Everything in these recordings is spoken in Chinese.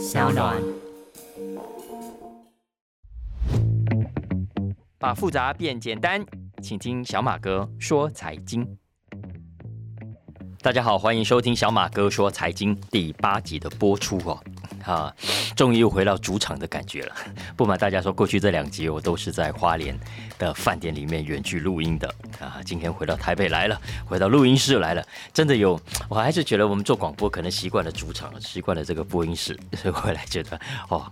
小暖。把复杂变简单，请听小马哥说财经。大家好，欢迎收听小马哥说财经第八集的播出哦。啊，终于又回到主场的感觉了。不瞒大家说，过去这两集我都是在花莲的饭店里面远距录音的啊。今天回到台北来了，回到录音室来了，真的有，我还是觉得我们做广播可能习惯了主场，习惯了这个播音室，所以回来觉得哦。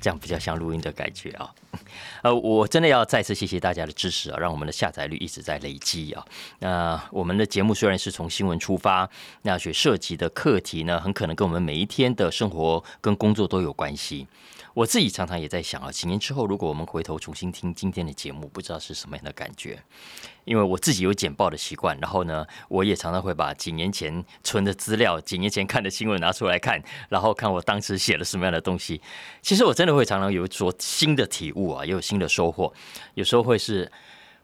这样比较像录音的感觉啊，呃，我真的要再次谢谢大家的支持啊，让我们的下载率一直在累积啊。那我们的节目虽然是从新闻出发，那所涉及的课题呢，很可能跟我们每一天的生活跟工作都有关系。我自己常常也在想啊，几年之后，如果我们回头重新听今天的节目，不知道是什么样的感觉。因为我自己有简报的习惯，然后呢，我也常常会把几年前存的资料、几年前看的新闻拿出来看，然后看我当时写了什么样的东西。其实我真的会常常有所新的体悟啊，也有新的收获。有时候会是，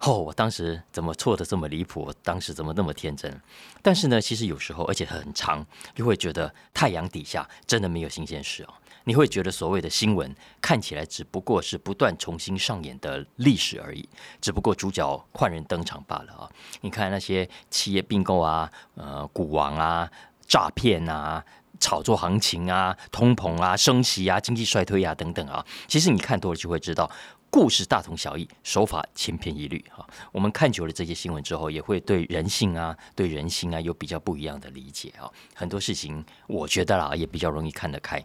哦，我当时怎么错的这么离谱？我当时怎么那么天真？但是呢，其实有时候，而且很长，就会觉得太阳底下真的没有新鲜事哦。你会觉得所谓的新闻看起来只不过是不断重新上演的历史而已，只不过主角换人登场罢了啊！你看那些企业并购啊、呃股王啊、诈骗啊、炒作行情啊、通膨啊、升息啊、经济衰退啊等等啊，其实你看多了就会知道。故事大同小异，手法千篇一律哈。我们看久了这些新闻之后，也会对人性啊、对人心啊有比较不一样的理解啊。很多事情，我觉得啦，也比较容易看得开。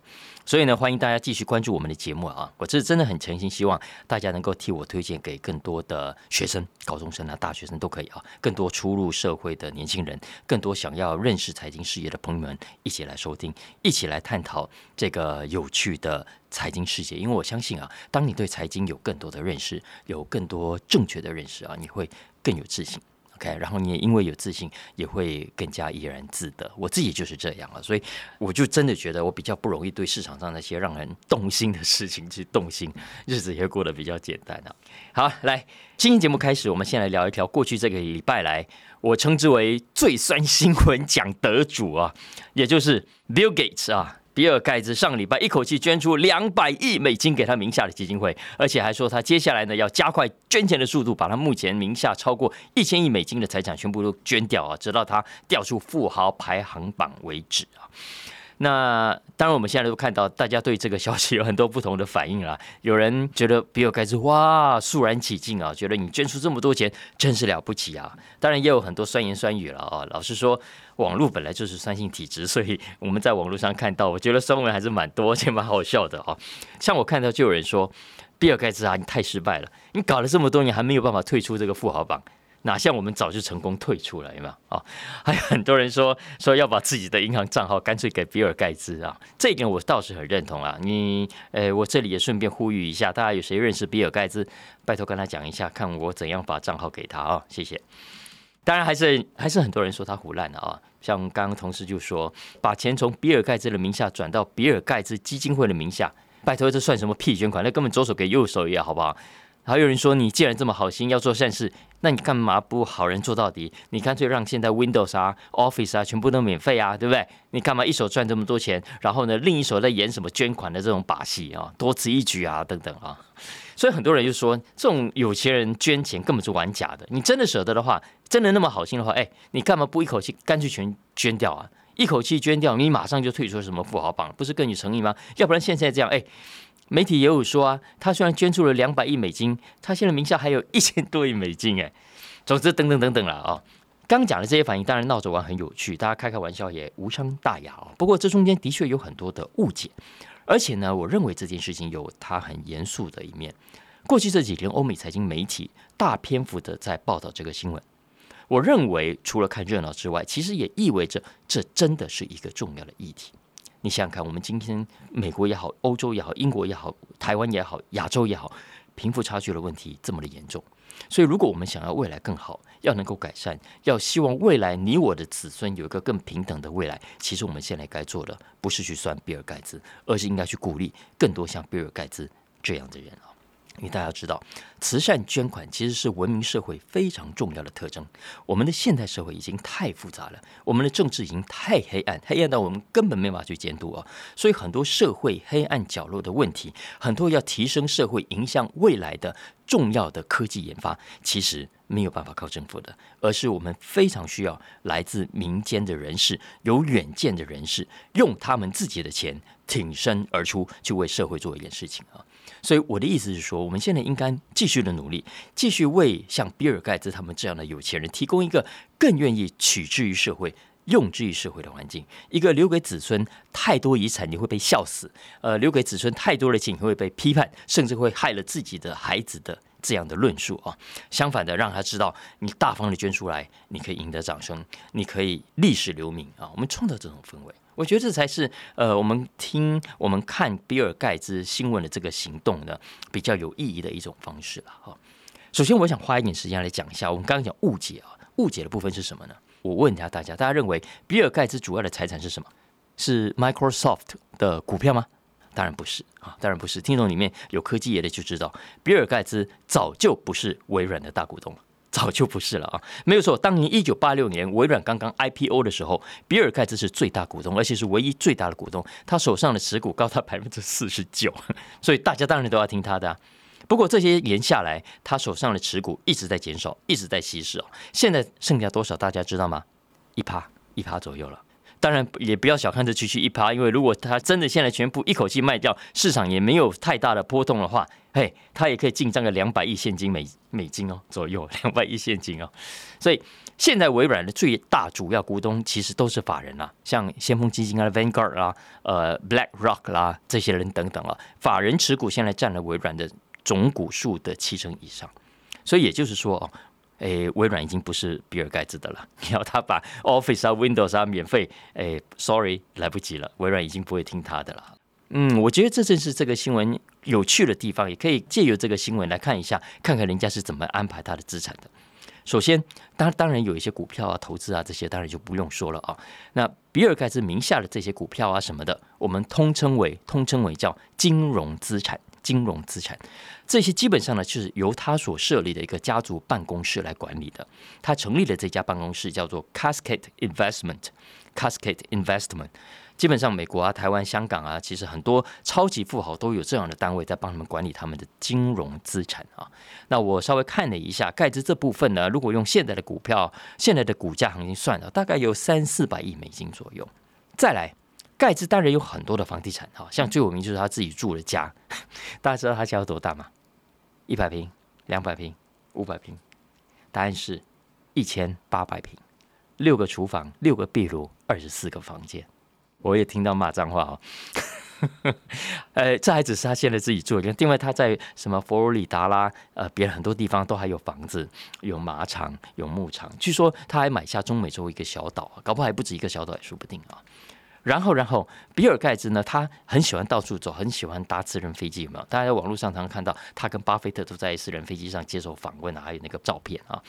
所以呢，欢迎大家继续关注我们的节目啊。我这真的很诚心希望大家能够替我推荐给更多的学生、高中生啊、大学生都可以啊，更多初入社会的年轻人，更多想要认识财经事业的朋友们，一起来收听，一起来探讨这个有趣的。财经世界，因为我相信啊，当你对财经有更多的认识，有更多正确的认识啊，你会更有自信。OK，然后你也因为有自信，也会更加怡然自得。我自己就是这样啊，所以我就真的觉得我比较不容易对市场上那些让人动心的事情去动心，日子也过得比较简单啊。好，来，今天节目开始，我们先来聊一条过去这个礼拜来我称之为最酸新闻奖得主啊，也就是 Bill Gates 啊。比尔盖茨上礼拜一口气捐出两百亿美金给他名下的基金会，而且还说他接下来呢要加快捐钱的速度，把他目前名下超过一千亿美金的财产全部都捐掉啊，直到他掉出富豪排行榜为止啊。那当然，我们现在都看到，大家对这个消息有很多不同的反应啦。有人觉得比尔盖茨哇肃然起敬啊，觉得你捐出这么多钱真是了不起啊。当然也有很多酸言酸语了啊。老实说，网络本来就是酸性体质，所以我们在网络上看到，我觉得酸文还是蛮多，且蛮好笑的啊。像我看到就有人说，比尔盖茨啊，你太失败了，你搞了这么多年还没有办法退出这个富豪榜。哪像我们早就成功退出了，有没有啊？还有很多人说说要把自己的银行账号干脆给比尔盖茨啊，这一点我倒是很认同啊。你，呃，我这里也顺便呼吁一下，大家有谁认识比尔盖茨，拜托跟他讲一下，看我怎样把账号给他啊，谢谢。当然还是还是很多人说他胡乱的啊，像刚刚同事就说把钱从比尔盖茨的名下转到比尔盖茨基金会的名下，拜托这算什么屁捐款？那根本左手给右手一样好不好？还有人说你既然这么好心要做善事，那你干嘛不好人做到底？你干脆让现在 Windows 啊、Office 啊全部都免费啊，对不对？你干嘛一手赚这么多钱，然后呢另一手在演什么捐款的这种把戏啊？多此一举啊，等等啊！所以很多人就说，这种有钱人捐钱根本是玩假的。你真的舍得的话，真的那么好心的话，哎，你干嘛不一口气干脆全捐掉啊？一口气捐掉，你马上就退出什么富豪榜，不是更有诚意吗？要不然现在这样，哎。媒体也有说啊，他虽然捐出了两百亿美金，他现在名下还有一千多亿美金哎。总之，等等等等了啊。刚讲的这些反应，当然闹着玩很有趣，大家开开玩笑也无伤大雅啊。不过这中间的确有很多的误解，而且呢，我认为这件事情有它很严肃的一面。过去这几天，欧美财经媒体大篇幅的在报道这个新闻，我认为除了看热闹之外，其实也意味着这真的是一个重要的议题。你想想看，我们今天美国也好，欧洲也好，英国也好，台湾也好，亚洲也好，贫富差距的问题这么的严重，所以如果我们想要未来更好，要能够改善，要希望未来你我的子孙有一个更平等的未来，其实我们现在该做的不是去算比尔盖茨，而是应该去鼓励更多像比尔盖茨这样的人啊。因为大家知道，慈善捐款其实是文明社会非常重要的特征。我们的现代社会已经太复杂了，我们的政治已经太黑暗，黑暗到我们根本没法去监督啊。所以很多社会黑暗角落的问题，很多要提升社会影响未来的重要的科技研发，其实没有办法靠政府的，而是我们非常需要来自民间的人士、有远见的人士，用他们自己的钱挺身而出，去为社会做一件事情啊。所以我的意思是说，我们现在应该继续的努力，继续为像比尔盖茨他们这样的有钱人提供一个更愿意取之于社会、用之于社会的环境。一个留给子孙太多遗产你会被笑死，呃，留给子孙太多的钱你会被批判，甚至会害了自己的孩子的这样的论述啊。相反的，让他知道你大方的捐出来，你可以赢得掌声，你可以历史留名啊。我们创造这种氛围。我觉得这才是呃，我们听我们看比尔盖茨新闻的这个行动呢，比较有意义的一种方式了哈。首先，我想花一点时间来讲一下，我们刚刚讲误解啊，误解的部分是什么呢？我问一下大家，大家认为比尔盖茨主要的财产是什么？是 Microsoft 的股票吗？当然不是啊，当然不是。听众里面有科技业的就知道，比尔盖茨早就不是微软的大股东了。早就不是了啊，没有错。当年一九八六年微软刚刚 IPO 的时候，比尔盖茨是最大股东，而且是唯一最大的股东。他手上的持股高达百分之四十九，所以大家当然都要听他的。不过这些年下来，他手上的持股一直在减少，一直在稀释哦。现在剩下多少？大家知道吗？一趴，一趴左右了。当然也不要小看这区区一趴，因为如果他真的现在全部一口气卖掉，市场也没有太大的波动的话，嘿，他也可以进账个两百亿现金美美金哦 左右，两百亿现金哦。所以现在微软的最大主要股东其实都是法人啦，像先锋基金啊、Vanguard 啦、呃 BlackRock 啦这些人等等啊，法人持股现在占了微软的总股数的七成以上。所以也就是说哦。诶，微软已经不是比尔盖茨的了。你要他把 Office 啊、Windows 啊免费，诶，Sorry，来不及了。微软已经不会听他的了。嗯，我觉得这正是这个新闻有趣的地方，也可以借由这个新闻来看一下，看看人家是怎么安排他的资产的。首先，当当然有一些股票啊、投资啊这些，当然就不用说了啊。那比尔盖茨名下的这些股票啊什么的，我们通称为通称为叫金融资产。金融资产，这些基本上呢，就是由他所设立的一个家族办公室来管理的。他成立的这家办公室叫做 Cascade Investment，Cascade Investment。基本上，美国啊、台湾、香港啊，其实很多超级富豪都有这样的单位在帮他们管理他们的金融资产啊。那我稍微看了一下盖茨这部分呢，如果用现在的股票、现在的股价行情算了，大概有三四百亿美金左右。再来。盖茨当然有很多的房地产，哈，像最有名就是他自己住的家。大家知道他家有多大吗？一百平、两百平、五百平？答案是一千八百平，六个厨房，六个壁炉，二十四个房间。我也听到骂脏话哦。呃，这还只是他现在自己住的，另外他在什么佛罗里达啦，呃，别人很多地方都还有房子，有马场，有牧场。据说他还买下中美洲一个小岛，搞不好还不止一个小岛也说不定啊。然后，然后，比尔盖茨呢？他很喜欢到处走，很喜欢搭私人飞机，有没有？大家在网络上常常看到他跟巴菲特都在私人飞机上接受访问啊，还有那个照片啊。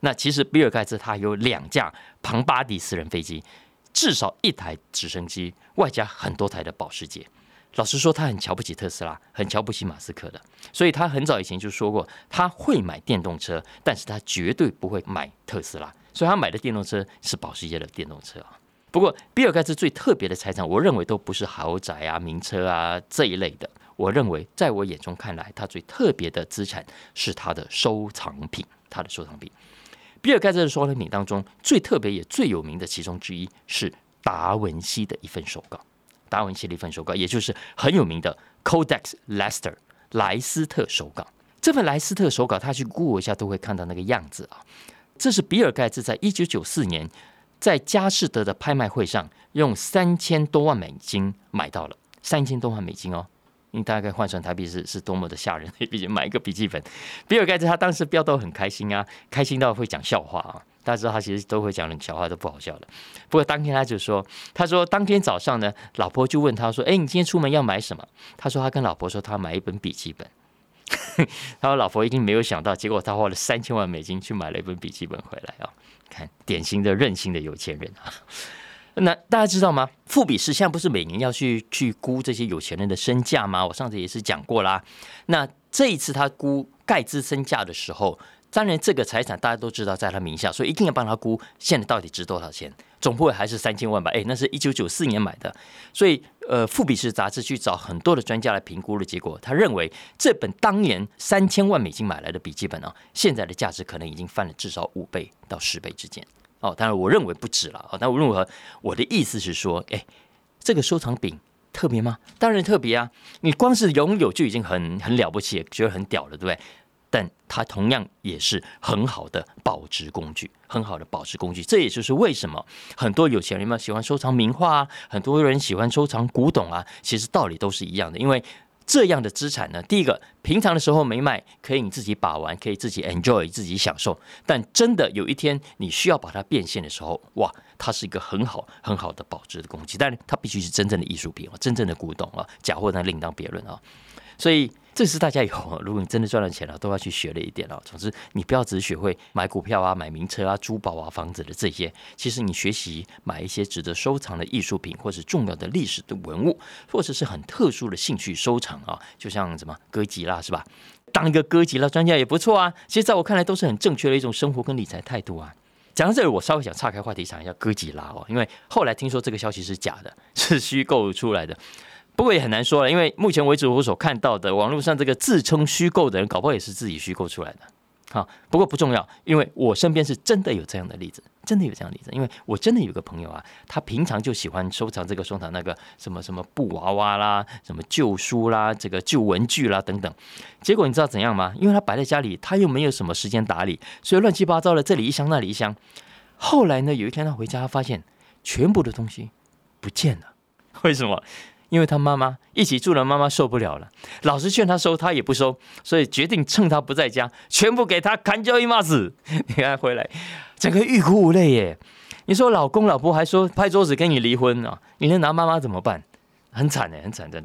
那其实比尔盖茨他有两架庞巴迪私人飞机，至少一台直升机，外加很多台的保时捷。老实说，他很瞧不起特斯拉，很瞧不起马斯克的，所以他很早以前就说过，他会买电动车，但是他绝对不会买特斯拉。所以他买的电动车是保时捷的电动车啊。不过，比尔盖茨最特别的财产，我认为都不是豪宅啊、名车啊这一类的。我认为，在我眼中看来，他最特别的资产是他的收藏品。他的收藏品，比尔盖茨的收藏品当中最特别也最有名的其中之一是达文西的一份手稿。达文西的一份手稿，也就是很有名的 Codex Leicester 莱斯特手稿。这份莱斯特手稿，他去 Google 一下都会看到那个样子啊。这是比尔盖茨在一九九四年。在佳士得的拍卖会上，用三千多万美金买到了三千多万美金哦，你大概换算台币是是多么的吓人！毕竟买一个笔记本，比尔盖茨他当时飙到很开心啊，开心到会讲笑话啊。大家知道他其实都会讲冷笑话，都不好笑的。不过当天他就说，他说当天早上呢，老婆就问他说：“哎，你今天出门要买什么？”他说他跟老婆说他买一本笔记本。他说老婆一定没有想到，结果他花了三千万美金去买了一本笔记本回来啊。看，典型的任性的有钱人啊！那大家知道吗？富比士现在不是每年要去去估这些有钱人的身价吗？我上次也是讲过啦。那这一次他估盖茨身价的时候。当然，这个财产大家都知道在他名下，所以一定要帮他估现在到底值多少钱。总不会还是三千万吧？哎，那是一九九四年买的，所以呃，富比士杂志去找很多的专家来评估的结果，他认为这本当年三千万美金买来的笔记本啊，现在的价值可能已经翻了至少五倍到十倍之间。哦，当然我认为不止了。哦，但无论如何，我的意思是说，哎，这个收藏品特别吗？当然特别啊！你光是拥有就已经很很了不起，觉得很屌了，对不对？但它同样也是很好的保值工具，很好的保值工具。这也就是为什么很多有钱人们喜欢收藏名画啊，很多人喜欢收藏古董啊。其实道理都是一样的，因为这样的资产呢，第一个平常的时候没卖，可以你自己把玩，可以自己 enjoy，自己享受。但真的有一天你需要把它变现的时候，哇，它是一个很好很好的保值的工具。但是它必须是真正的艺术品啊，真正的古董啊，假货那另当别论啊。所以。这是大家以后，如果你真的赚了钱了，都要去学了一点哦。总之，你不要只学会买股票啊、买名车啊、珠宝啊、房子的这些。其实，你学习买一些值得收藏的艺术品，或是重要的历史的文物，或者是很特殊的兴趣收藏啊，就像什么歌吉拉是吧？当一个歌吉拉专家也不错啊。其实，在我看来，都是很正确的一种生活跟理财态度啊。讲到这里，我稍微想岔开话题，讲一下哥吉拉哦，因为后来听说这个消息是假的，是虚构出来的。不过也很难说了，因为目前为止我所看到的网络上这个自称虚构的人，搞不好也是自己虚构出来的。好，不过不重要，因为我身边是真的有这样的例子，真的有这样的例子。因为我真的有个朋友啊，他平常就喜欢收藏这个收藏那个什么什么布娃娃啦，什么旧书啦，这个旧文具啦等等。结果你知道怎样吗？因为他摆在家里，他又没有什么时间打理，所以乱七八糟的这里一箱那里一箱。后来呢，有一天他回家，发现全部的东西不见了。为什么？因为他妈妈一起住的妈妈受不了了，老师劝他收，他也不收，所以决定趁他不在家，全部给他砍掉一麻子。你看回来，整个欲哭无泪耶。你说老公老婆还说拍桌子跟你离婚啊？你能拿妈妈怎么办？很惨的，很惨的。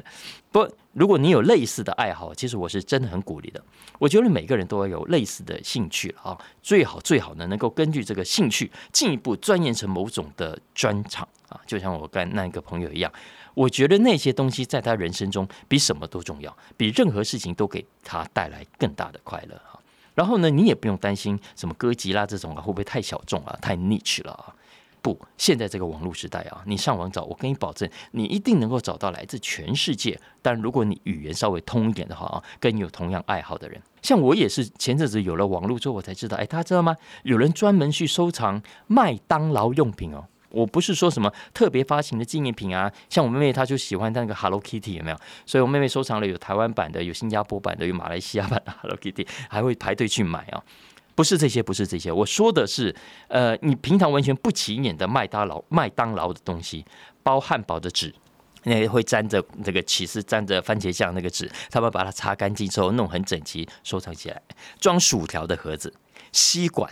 不，如果你有类似的爱好，其实我是真的很鼓励的。我觉得每个人都要有类似的兴趣啊，最好最好呢，能够根据这个兴趣进一步钻研成某种的专长啊，就像我跟那个朋友一样。我觉得那些东西在他人生中比什么都重要，比任何事情都给他带来更大的快乐哈。然后呢，你也不用担心什么歌吉啦这种啊，会不会太小众啊，太 niche 了啊？不，现在这个网络时代啊，你上网找，我跟你保证，你一定能够找到来自全世界。但如果你语言稍微通一点的话啊，跟你有同样爱好的人，像我也是前阵子有了网络之后，我才知道，哎，大家知道吗？有人专门去收藏麦当劳用品哦。我不是说什么特别发行的纪念品啊，像我妹妹她就喜欢那个 Hello Kitty 有没有？所以我妹妹收藏了有台湾版的、有新加坡版的、有马来西亚版的 Hello Kitty，还会排队去买啊。不是这些，不是这些，我说的是，呃，你平常完全不起眼的麦当劳、麦当劳的东西，包汉堡的纸，那会沾着那个起司、沾着番茄酱那个纸，他们把它擦干净之后弄很整齐，收藏起来，装薯条的盒子、吸管、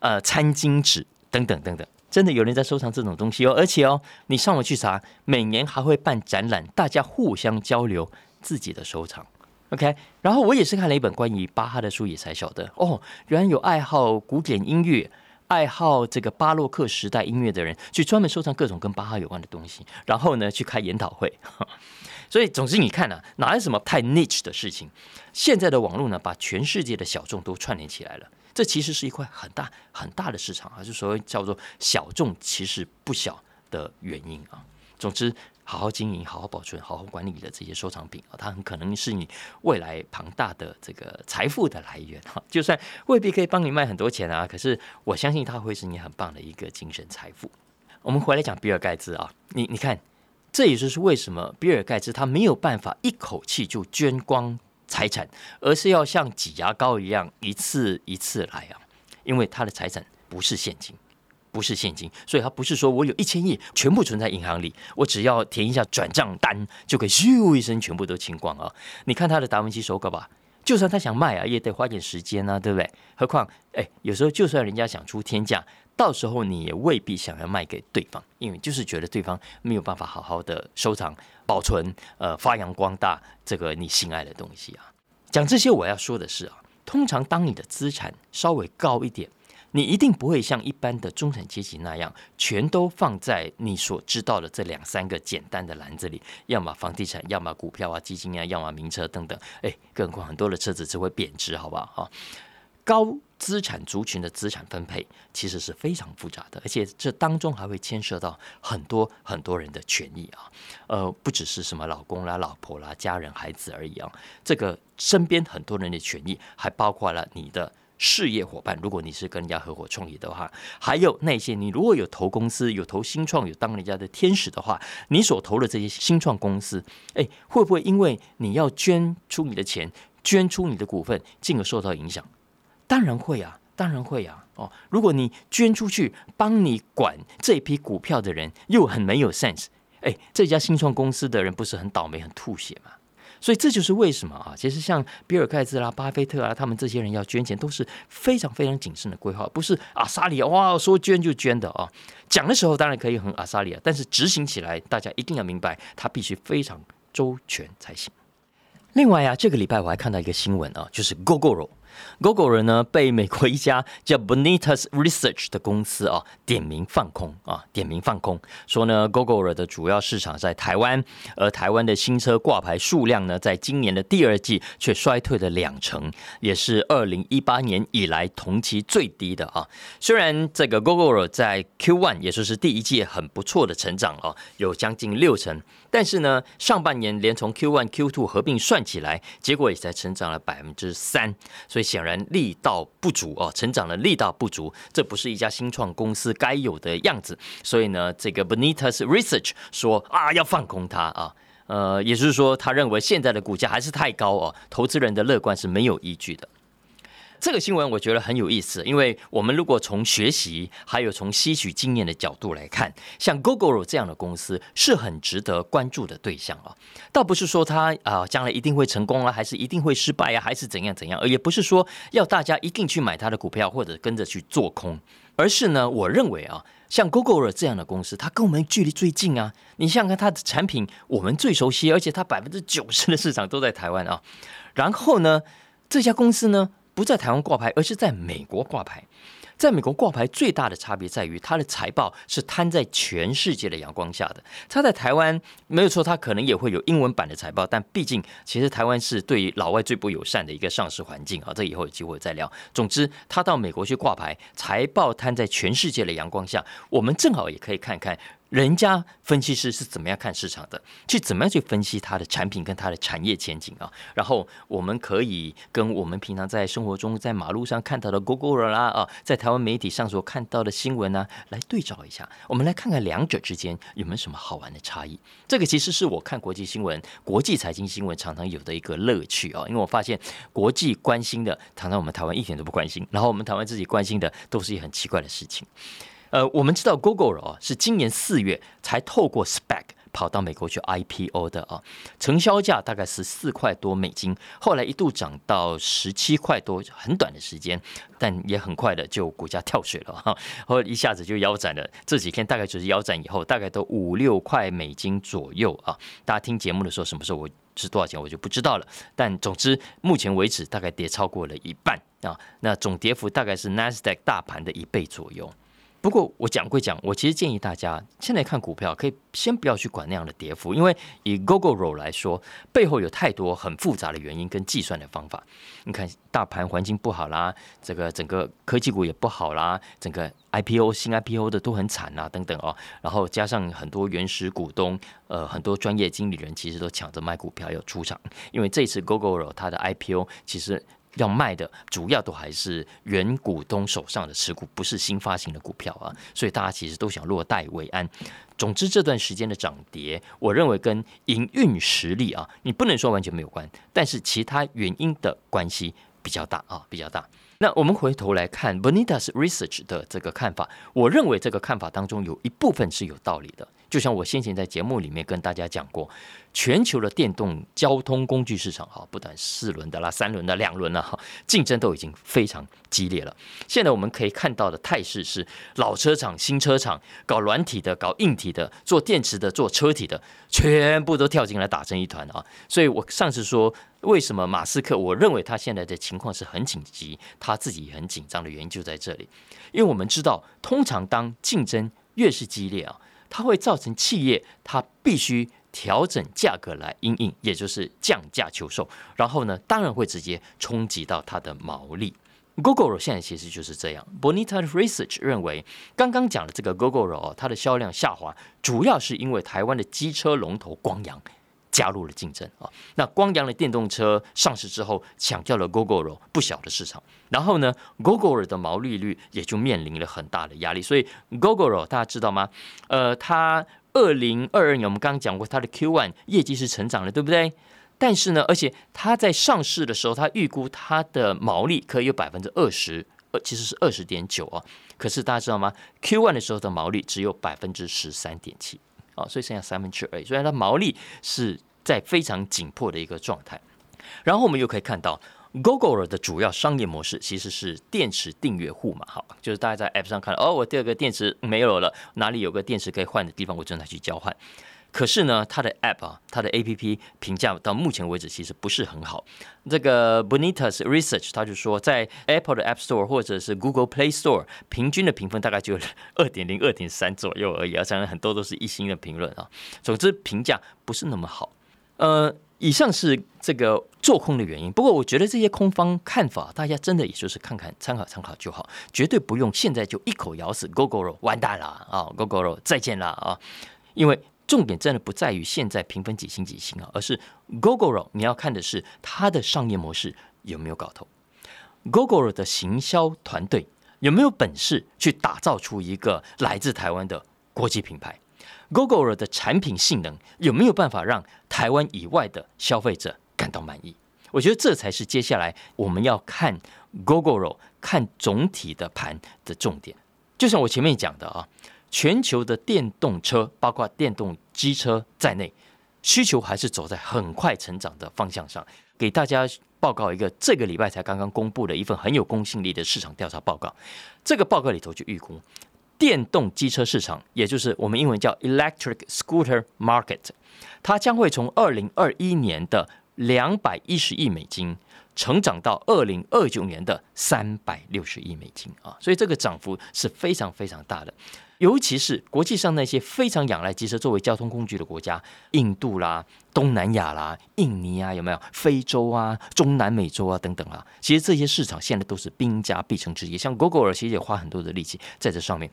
呃餐巾纸等等等等。真的有人在收藏这种东西哦，而且哦，你上网去查，每年还会办展览，大家互相交流自己的收藏。OK，然后我也是看了一本关于巴哈的书，也才晓得哦，原来有爱好古典音乐、爱好这个巴洛克时代音乐的人，去专门收藏各种跟巴哈有关的东西，然后呢去开研讨会。所以总之你看啊，哪有什么太 niche 的事情？现在的网络呢，把全世界的小众都串联起来了。这其实是一块很大很大的市场啊，就所谓叫做小众，其实不小的原因啊。总之，好好经营、好好保存、好好管理的这些收藏品啊，它很可能是你未来庞大的这个财富的来源哈。就算未必可以帮你卖很多钱啊，可是我相信它会是你很棒的一个精神财富。我们回来讲比尔盖茨啊，你你看，这也就是为什么比尔盖茨他没有办法一口气就捐光。财产，而是要像挤牙膏一样一次一次来啊！因为他的财产不是现金，不是现金，所以他不是说我有一千亿全部存在银行里，我只要填一下转账单就可以咻一声全部都清光啊！你看他的达文西手稿吧，就算他想卖啊，也得花点时间啊，对不对？何况，哎，有时候就算人家想出天价。到时候你也未必想要卖给对方，因为就是觉得对方没有办法好好的收藏、保存、呃发扬光大这个你心爱的东西啊。讲这些我要说的是啊，通常当你的资产稍微高一点，你一定不会像一般的中产阶级那样，全都放在你所知道的这两三个简单的篮子里，要么房地产，要么股票啊、基金啊，要么名车等等。哎，更何况很多的车子只会贬值，好不好？哈，高资产族群的资产分配其实是非常复杂的，而且这当中还会牵涉到很多很多人的权益啊。呃，不只是什么老公啦、老婆啦、家人、孩子而已啊，这个身边很多人的权益，还包括了你的。事业伙伴，如果你是跟人家合伙创业的话，还有那些你如果有投公司、有投新创、有当人家的天使的话，你所投的这些新创公司，哎，会不会因为你要捐出你的钱、捐出你的股份，进而受到影响？当然会啊，当然会啊。哦，如果你捐出去帮你管这批股票的人又很没有 sense，哎，这家新创公司的人不是很倒霉、很吐血吗？所以这就是为什么啊，其实像比尔盖茨啦、巴菲特啊，他们这些人要捐钱都是非常非常谨慎的规划，不是啊沙里哇说捐就捐的啊。讲的时候当然可以很阿萨里啊，但是执行起来大家一定要明白，他必须非常周全才行。另外啊，这个礼拜我还看到一个新闻啊，就是 GoGoRo。Google 呢被美国一家叫 Bonitas Research 的公司啊点名放空啊点名放空，说呢 Google 的主要市场在台湾，而台湾的新车挂牌数量呢，在今年的第二季却衰退了两成，也是二零一八年以来同期最低的啊。虽然这个 Google 在 Q one 也就是第一季很不错的成长啊，有将近六成，但是呢上半年连从 Q one Q two 合并算起来，结果也才成长了百分之三，所以。显然力道不足哦，成长的力道不足，这不是一家新创公司该有的样子。所以呢，这个 Bonitas Research 说啊，要放空它啊，呃，也就是说，他认为现在的股价还是太高哦，投资人的乐观是没有依据的。这个新闻我觉得很有意思，因为我们如果从学习还有从吸取经验的角度来看，像 Google 这样的公司是很值得关注的对象啊。倒不是说它啊将来一定会成功啊，还是一定会失败啊，还是怎样怎样，而也不是说要大家一定去买它的股票或者跟着去做空，而是呢，我认为啊，像 Google 这样的公司，它跟我们距离最近啊。你想想看，它的产品我们最熟悉，而且它百分之九十的市场都在台湾啊。然后呢，这家公司呢？不在台湾挂牌，而是在美国挂牌。在美国挂牌最大的差别在于，它的财报是摊在全世界的阳光下的。它在台湾没有错，它可能也会有英文版的财报，但毕竟其实台湾是对于老外最不友善的一个上市环境啊。这以后有机会再聊。总之，它到美国去挂牌，财报摊在全世界的阳光下，我们正好也可以看看。人家分析师是怎么样看市场的？去怎么样去分析它的产品跟它的产业前景啊？然后我们可以跟我们平常在生活中在马路上看到的 Google 啦啊，在台湾媒体上所看到的新闻呢，来对照一下。我们来看看两者之间有没有什么好玩的差异。这个其实是我看国际新闻、国际财经新闻常常有的一个乐趣啊，因为我发现国际关心的，常常我们台湾一点都不关心，然后我们台湾自己关心的，都是一很奇怪的事情。呃，我们知道 Google 哦是今年四月才透过 Spec 跑到美国去 IPO 的啊，成交价大概是四块多美金，后来一度涨到十七块多，很短的时间，但也很快的就股价跳水了哈，后一下子就腰斩了。这几天大概就是腰斩以后，大概都五六块美金左右啊。大家听节目的时候，什么时候我是多少钱我就不知道了，但总之目前为止大概跌超过了一半啊，那总跌幅大概是 Nasdaq 大盘的一倍左右。不过我讲归讲，我其实建议大家现在看股票可以先不要去管那样的跌幅，因为以 GoGoRo 来说，背后有太多很复杂的原因跟计算的方法。你看大盘环境不好啦，这个整个科技股也不好啦，整个 IPO 新 IPO 的都很惨啊，等等哦。然后加上很多原始股东，呃，很多专业经理人其实都抢着卖股票要出场，因为这次 GoGoRo 它的 IPO 其实。要卖的主要都还是原股东手上的持股，不是新发行的股票啊，所以大家其实都想落袋为安。总之这段时间的涨跌，我认为跟营运实力啊，你不能说完全没有关，但是其他原因的关系比较大啊，比较大。那我们回头来看 Bonitas Research 的这个看法，我认为这个看法当中有一部分是有道理的。就像我先前在节目里面跟大家讲过，全球的电动交通工具市场哈，不但四轮的啦、三轮的、两轮的哈，竞争都已经非常激烈了。现在我们可以看到的态势是，老车厂、新车厂搞软体的、搞硬体的、做电池的、做车体的，全部都跳进来打成一团啊！所以我上次说，为什么马斯克，我认为他现在的情况是很紧急，他自己很紧张的原因就在这里，因为我们知道，通常当竞争越是激烈啊，它会造成企业它必须。调整价格来应应，也就是降价求售，然后呢，当然会直接冲击到它的毛利。Google 现在其实就是这样。Bonita Research 认为，刚刚讲的这个 Google 哦，它的销量下滑，主要是因为台湾的机车龙头光阳加入了竞争啊。那光阳的电动车上市之后，抢掉了 Google 不小的市场，然后呢，Google 的毛利率也就面临了很大的压力。所以 Google 大家知道吗？呃，它。二零二二年，我们刚刚讲过，它的 Q one 业绩是成长的，对不对？但是呢，而且它在上市的时候，它预估它的毛利可以有百分之二十，呃，其实是二十点九啊。可是大家知道吗？Q one 的时候的毛利只有百分之十三点七啊，所以剩下三分之二，所以它毛利是在非常紧迫的一个状态。然后我们又可以看到。Google 的主要商业模式其实是电池订阅户嘛，好，就是大家在 App 上看，哦，我第二个电池没有了，哪里有个电池可以换的地方，我正在去交换。可是呢，它的 App 啊，它的 APP 评价到目前为止其实不是很好。这个 Bonitas Research 他就说，在 Apple 的 App Store 或者是 Google Play Store 平均的评分大概就 二点零、二点三左右而已，而且很多都是一星的评论啊。总之评价不是那么好。呃。以上是这个做空的原因，不过我觉得这些空方看法，大家真的也就是看看参考参考就好，绝对不用现在就一口咬死 Google 完蛋了啊，Google 再见了啊！因为重点真的不在于现在评分几星几星啊，而是 Google 你要看的是它的商业模式有没有搞头，Google 的行销团队有没有本事去打造出一个来自台湾的国际品牌。Google 的产品性能有没有办法让台湾以外的消费者感到满意？我觉得这才是接下来我们要看 Google 看总体的盘的重点。就像我前面讲的啊，全球的电动车，包括电动机车在内，需求还是走在很快成长的方向上。给大家报告一个这个礼拜才刚刚公布的一份很有公信力的市场调查报告。这个报告里头就预估。电动机车市场，也就是我们英文叫 electric scooter market，它将会从二零二一年的两百一十亿美金，成长到二零二九年的三百六十亿美金啊！所以这个涨幅是非常非常大的。尤其是国际上那些非常仰赖机车作为交通工具的国家，印度啦、东南亚啦、印尼啊，有没有？非洲啊、中南美洲啊等等啊，其实这些市场现在都是兵家必争之地。像 Google 其实也花很多的力气在这上面。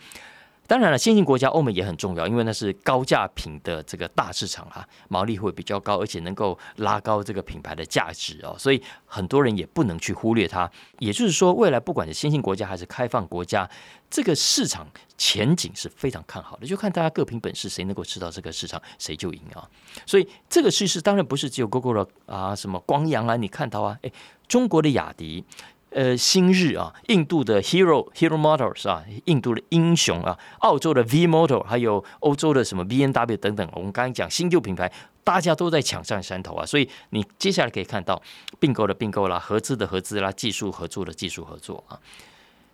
当然了，先进国家欧美也很重要，因为那是高价品的这个大市场啊，毛利会比较高，而且能够拉高这个品牌的价值哦，所以很多人也不能去忽略它。也就是说，未来不管是先进国家还是开放国家，这个市场前景是非常看好的，就看大家各凭本事，谁能够吃到这个市场，谁就赢啊。所以这个趋势当然不是只有 Google 啊，什么光阳啊，你看到啊，诶，中国的雅迪。呃，新日啊，印度的 Hero Hero Motors 啊，印度的英雄啊，澳洲的 V Motor，还有欧洲的什么 B N W 等等，我们刚刚讲新旧品牌，大家都在抢占山头啊，所以你接下来可以看到并购的并购啦，合资的合资啦，技术合作的技术合作啊，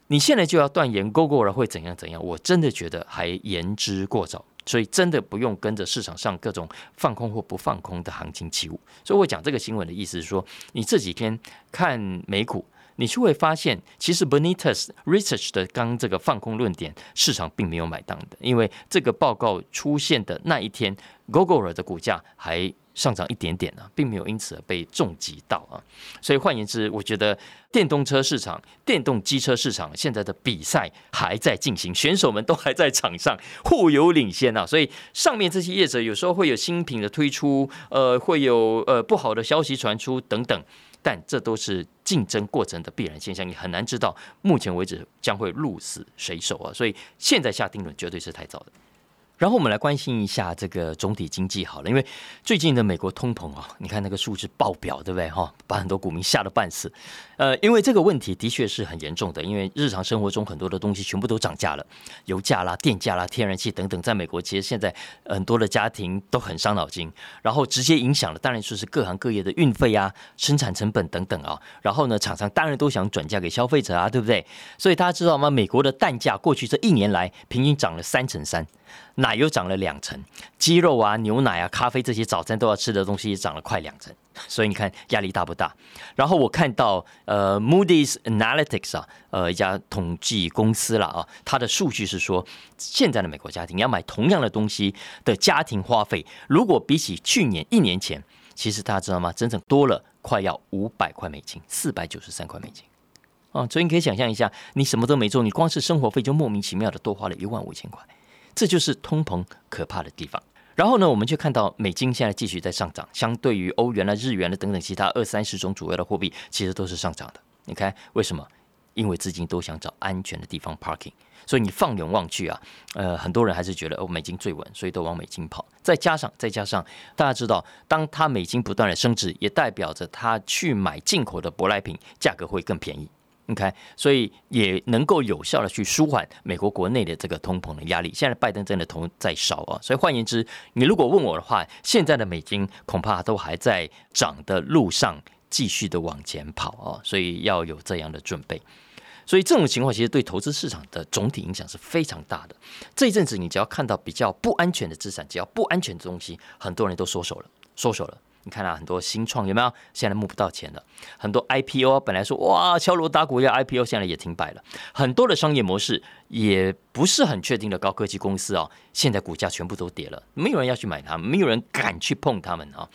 你现在就要断言 Google 会怎样怎样，我真的觉得还言之过早，所以真的不用跟着市场上各种放空或不放空的行情起舞。所以我讲这个新闻的意思是说，你这几天看美股。你就会发现，其实 Bonitas Research 的刚这个放空论点，市场并没有买单的，因为这个报告出现的那一天，Google 的股价还上涨一点点呢，并没有因此而被重击到啊。所以换言之，我觉得电动车市场、电动机车市场现在的比赛还在进行，选手们都还在场上互有领先啊。所以上面这些业者有时候会有新品的推出，呃，会有呃不好的消息传出等等。但这都是竞争过程的必然现象，你很难知道目前为止将会鹿死谁手啊！所以现在下定论绝对是太早的。然后我们来关心一下这个总体经济好了，因为最近的美国通膨啊，你看那个数字爆表，对不对哈？把很多股民吓得半死。呃，因为这个问题的确是很严重的，因为日常生活中很多的东西全部都涨价了，油价啦、电价啦、天然气等等，在美国其实现在很多的家庭都很伤脑筋，然后直接影响了，当然就是各行各业的运费啊、生产成本等等啊。然后呢，厂商当然都想转嫁给消费者啊，对不对？所以大家知道吗？美国的蛋价过去这一年来平均涨了三成三。奶油涨了两成，鸡肉啊、牛奶啊、咖啡这些早餐都要吃的东西也涨了快两成，所以你看压力大不大？然后我看到呃，Moody's Analytics 啊，呃，一家统计公司了啊，它的数据是说，现在的美国家庭要买同样的东西的家庭花费，如果比起去年一年前，其实大家知道吗？整整多了快要五百块美金，四百九十三块美金啊！所以你可以想象一下，你什么都没做，你光是生活费就莫名其妙的多花了一万五千块。这就是通膨可怕的地方。然后呢，我们就看到美金现在继续在上涨，相对于欧元啊、日元的等等其他二三十种主要的货币，其实都是上涨的。你看为什么？因为资金都想找安全的地方 parking，所以你放眼望去啊，呃，很多人还是觉得哦，美金最稳，所以都往美金跑。再加上再加上，大家知道，当它美金不断的升值，也代表着它去买进口的舶来品价格会更便宜。OK，所以也能够有效的去舒缓美国国内的这个通膨的压力。现在拜登真的头在烧啊，所以换言之，你如果问我的话，现在的美金恐怕都还在涨的路上，继续的往前跑啊，所以要有这样的准备。所以这种情况其实对投资市场的总体影响是非常大的。这一阵子，你只要看到比较不安全的资产，只要不安全的东西，很多人都收手了，收手了。你看啊，很多新创有没有？现在募不到钱了。很多 IPO 本来说哇敲锣打鼓要 IPO，现在也停摆了。很多的商业模式也不是很确定的高科技公司啊，现在股价全部都跌了，没有人要去买它，没有人敢去碰它们啊。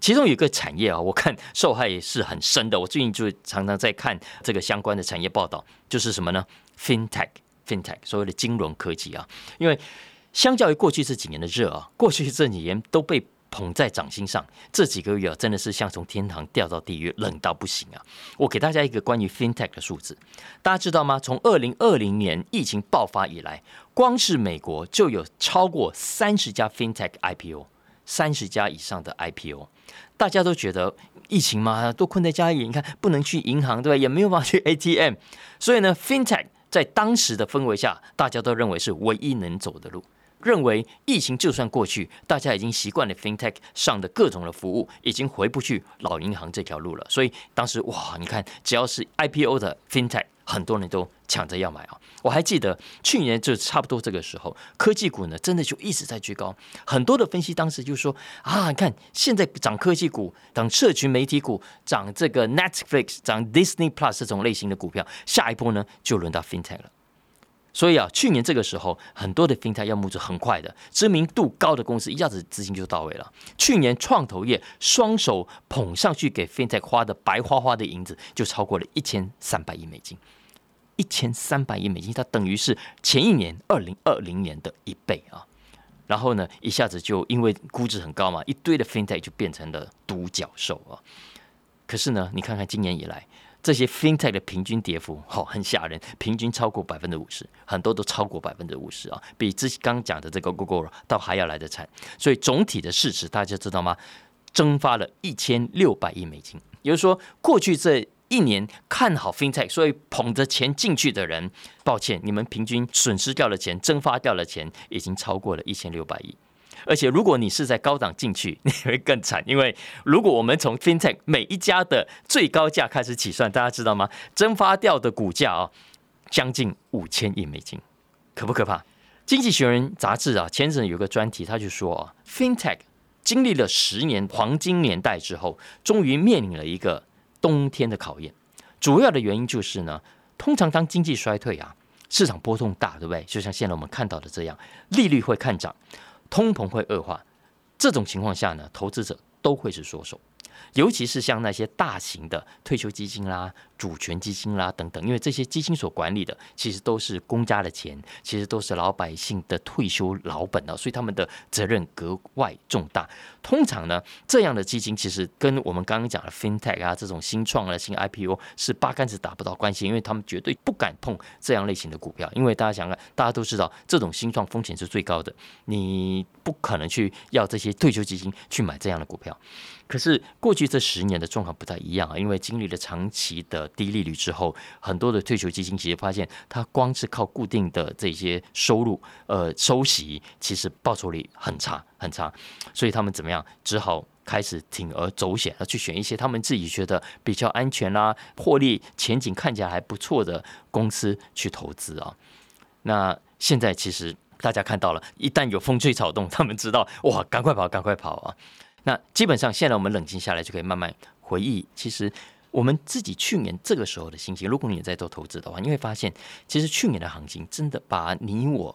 其中有一个产业啊，我看受害是很深的。我最近就常常在看这个相关的产业报道，就是什么呢？FinTech，FinTech，所谓的金融科技啊。因为相较于过去这几年的热啊，过去这几年都被。捧在掌心上，这几个月啊，真的是像从天堂掉到地狱，冷到不行啊！我给大家一个关于 FinTech 的数字，大家知道吗？从二零二零年疫情爆发以来，光是美国就有超过三十家 FinTech IPO，三十家以上的 IPO。大家都觉得疫情嘛，都困在家里，你看不能去银行，对吧？也没有办法去 ATM，所以呢，FinTech 在当时的氛围下，大家都认为是唯一能走的路。认为疫情就算过去，大家已经习惯了 FinTech 上的各种的服务，已经回不去老银行这条路了。所以当时哇，你看只要是 IPO 的 FinTech，很多人都抢着要买啊。我还记得去年就差不多这个时候，科技股呢真的就一直在居高。很多的分析当时就说啊，你看现在涨科技股，涨社群媒体股，涨这个 Netflix，涨 Disney Plus 这种类型的股票，下一波呢就轮到 FinTech 了。所以啊，去年这个时候，很多的 FinTech 要募资很快的，知名度高的公司一下子资金就到位了。去年创投业双手捧上去给 FinTech 花的白花花的银子，就超过了一千三百亿美金，一千三百亿美金，它等于是前一年二零二零年的一倍啊。然后呢，一下子就因为估值很高嘛，一堆的 FinTech 就变成了独角兽啊。可是呢，你看看今年以来。这些 FinTech 的平均跌幅，好很吓人，平均超过百分之五十，很多都超过百分之五十啊，比之前刚讲的这个 Google 倒还要来得惨。所以总体的市值大家知道吗？蒸发了一千六百亿美金。也就是说，过去这一年看好 FinTech，所以捧着钱进去的人，抱歉，你们平均损失掉的钱、蒸发掉的钱，已经超过了一千六百亿。而且，如果你是在高档进去，你会更惨。因为如果我们从 FinTech 每一家的最高价开始起算，大家知道吗？蒸发掉的股价啊，将近五千亿美金，可不可怕？经济学人杂志啊，前阵有个专题，他就说啊，FinTech 经历了十年黄金年代之后，终于面临了一个冬天的考验。主要的原因就是呢，通常当经济衰退啊，市场波动大，对不对？就像现在我们看到的这样，利率会看涨。通膨会恶化，这种情况下呢，投资者都会是缩手，尤其是像那些大型的退休基金啦、主权基金啦等等，因为这些基金所管理的其实都是公家的钱，其实都是老百姓的退休老本啊，所以他们的责任格外重大。通常呢，这样的基金其实跟我们刚刚讲的 FinTech 啊这种新创啊新 IPO 是八竿子打不到关系，因为他们绝对不敢碰这样类型的股票，因为大家想看，大家都知道这种新创风险是最高的，你不可能去要这些退休基金去买这样的股票。可是过去这十年的状况不太一样啊，因为经历了长期的低利率之后，很多的退休基金其实发现，它光是靠固定的这些收入，呃，收息，其实报酬率很差很差，所以他们怎么样，只好开始铤而走险，要去选一些他们自己觉得比较安全啦、获利前景看起来还不错的公司去投资啊。那现在其实大家看到了，一旦有风吹草动，他们知道哇，赶快跑，赶快跑啊！那基本上，现在我们冷静下来，就可以慢慢回忆。其实我们自己去年这个时候的心情，如果你在做投资的话，你会发现，其实去年的行情真的把你我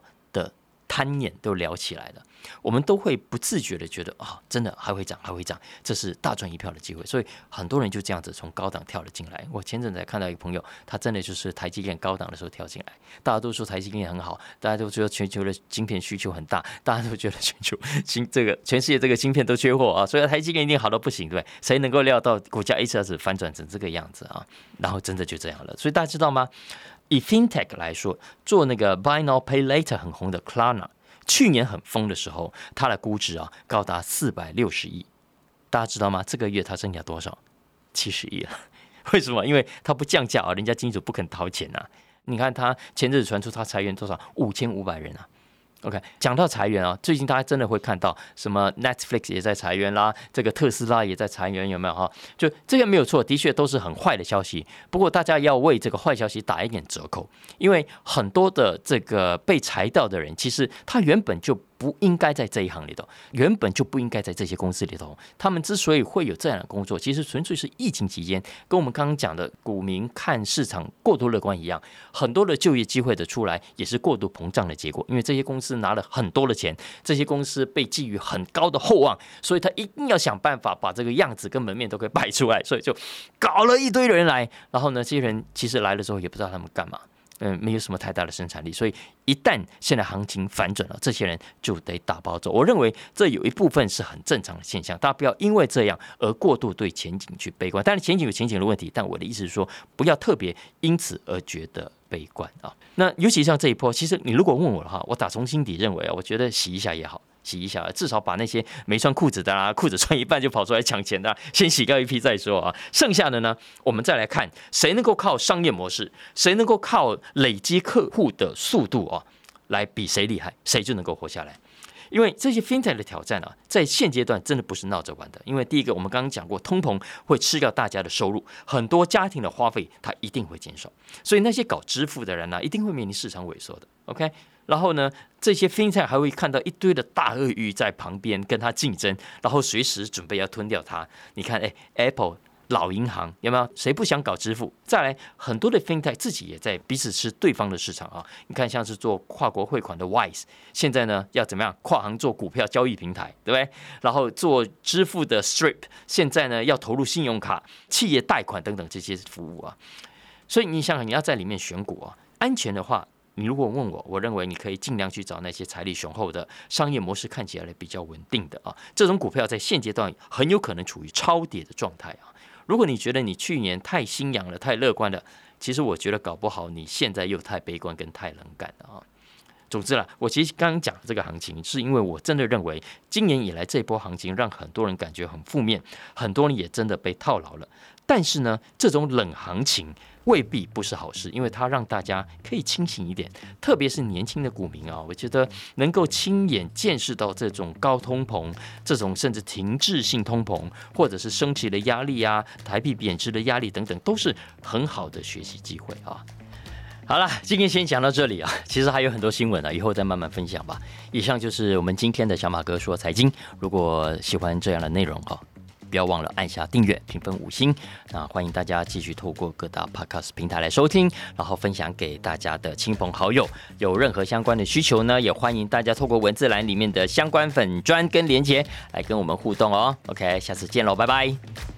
贪念都聊起来了。我们都会不自觉的觉得啊，真的还会涨，还会涨，这是大赚一票的机会。所以很多人就这样子从高档跳了进来。我前阵子看到一个朋友，他真的就是台积电高档的时候跳进来。大家都说台积电很好，大家都觉得全球的晶片需求很大，大家都觉得全球芯这个全世界这个芯片都缺货啊，所以台积电一定好到不行，对谁能够料到股价一下子反转成这个样子啊？然后真的就这样了。所以大家知道吗？以 FinTech 来说，做那个 Buy Now Pay Later 很红的 Klarna。去年很疯的时候，它的估值啊高达四百六十亿，大家知道吗？这个月它剩下多少？七十亿了。为什么？因为它不降价啊，人家金主不肯掏钱呐。你看它前日传出它裁员多少？五千五百人啊。OK，讲到裁员啊，最近大家真的会看到什么 Netflix 也在裁员啦，这个特斯拉也在裁员，有没有哈？就这个没有错，的确都是很坏的消息。不过大家要为这个坏消息打一点折扣，因为很多的这个被裁掉的人，其实他原本就。不应该在这一行里头，原本就不应该在这些公司里头。他们之所以会有这样的工作，其实纯粹是疫情期间，跟我们刚刚讲的股民看市场过度乐观一样，很多的就业机会的出来也是过度膨胀的结果。因为这些公司拿了很多的钱，这些公司被寄予很高的厚望，所以他一定要想办法把这个样子跟门面都给摆出来，所以就搞了一堆人来。然后呢，这些人其实来了之后也不知道他们干嘛。嗯，没有什么太大的生产力，所以一旦现在行情反转了，这些人就得打包走。我认为这有一部分是很正常的现象，大家不要因为这样而过度对前景去悲观。但是前景有前景的问题，但我的意思是说，不要特别因此而觉得悲观啊。那尤其像这一波，其实你如果问我的话，我打从心底认为啊，我觉得洗一下也好。洗一下，至少把那些没穿裤子的啦，裤子穿一半就跑出来抢钱的，先洗掉一批再说啊。剩下的呢，我们再来看谁能够靠商业模式，谁能够靠累积客户的速度啊，来比谁厉害，谁就能够活下来。因为这些 fintech 的挑战啊，在现阶段真的不是闹着玩的。因为第一个，我们刚刚讲过，通膨会吃掉大家的收入，很多家庭的花费它一定会减少，所以那些搞支付的人呢，一定会面临市场萎缩的。OK。然后呢，这些 FinTech 还会看到一堆的大鳄鱼在旁边跟他竞争，然后随时准备要吞掉它。你看，哎，Apple 老银行有没有？谁不想搞支付？再来，很多的 FinTech 自己也在彼此吃对方的市场啊。你看，像是做跨国汇款的 Wise，现在呢要怎么样跨行做股票交易平台，对不对？然后做支付的 Strip，现在呢要投入信用卡、企业贷款等等这些服务啊。所以你想想，你要在里面选股啊，安全的话。你如果问我，我认为你可以尽量去找那些财力雄厚的商业模式看起来比较稳定的啊，这种股票在现阶段很有可能处于超跌的状态啊。如果你觉得你去年太心痒了、太乐观了，其实我觉得搞不好你现在又太悲观跟太冷感了啊。总之啦，我其实刚刚讲的这个行情，是因为我真的认为今年以来这波行情让很多人感觉很负面，很多人也真的被套牢了。但是呢，这种冷行情。未必不是好事，因为它让大家可以清醒一点，特别是年轻的股民啊，我觉得能够亲眼见识到这种高通膨、这种甚至停滞性通膨，或者是升级的压力啊、台币贬值的压力等等，都是很好的学习机会啊。好了，今天先讲到这里啊，其实还有很多新闻啊，以后再慢慢分享吧。以上就是我们今天的小马哥说财经，如果喜欢这样的内容哈。不要忘了按下订阅、评分五星。那欢迎大家继续透过各大 Podcast 平台来收听，然后分享给大家的亲朋好友。有任何相关的需求呢，也欢迎大家透过文字栏里面的相关粉砖跟连接来跟我们互动哦。OK，下次见喽，拜拜。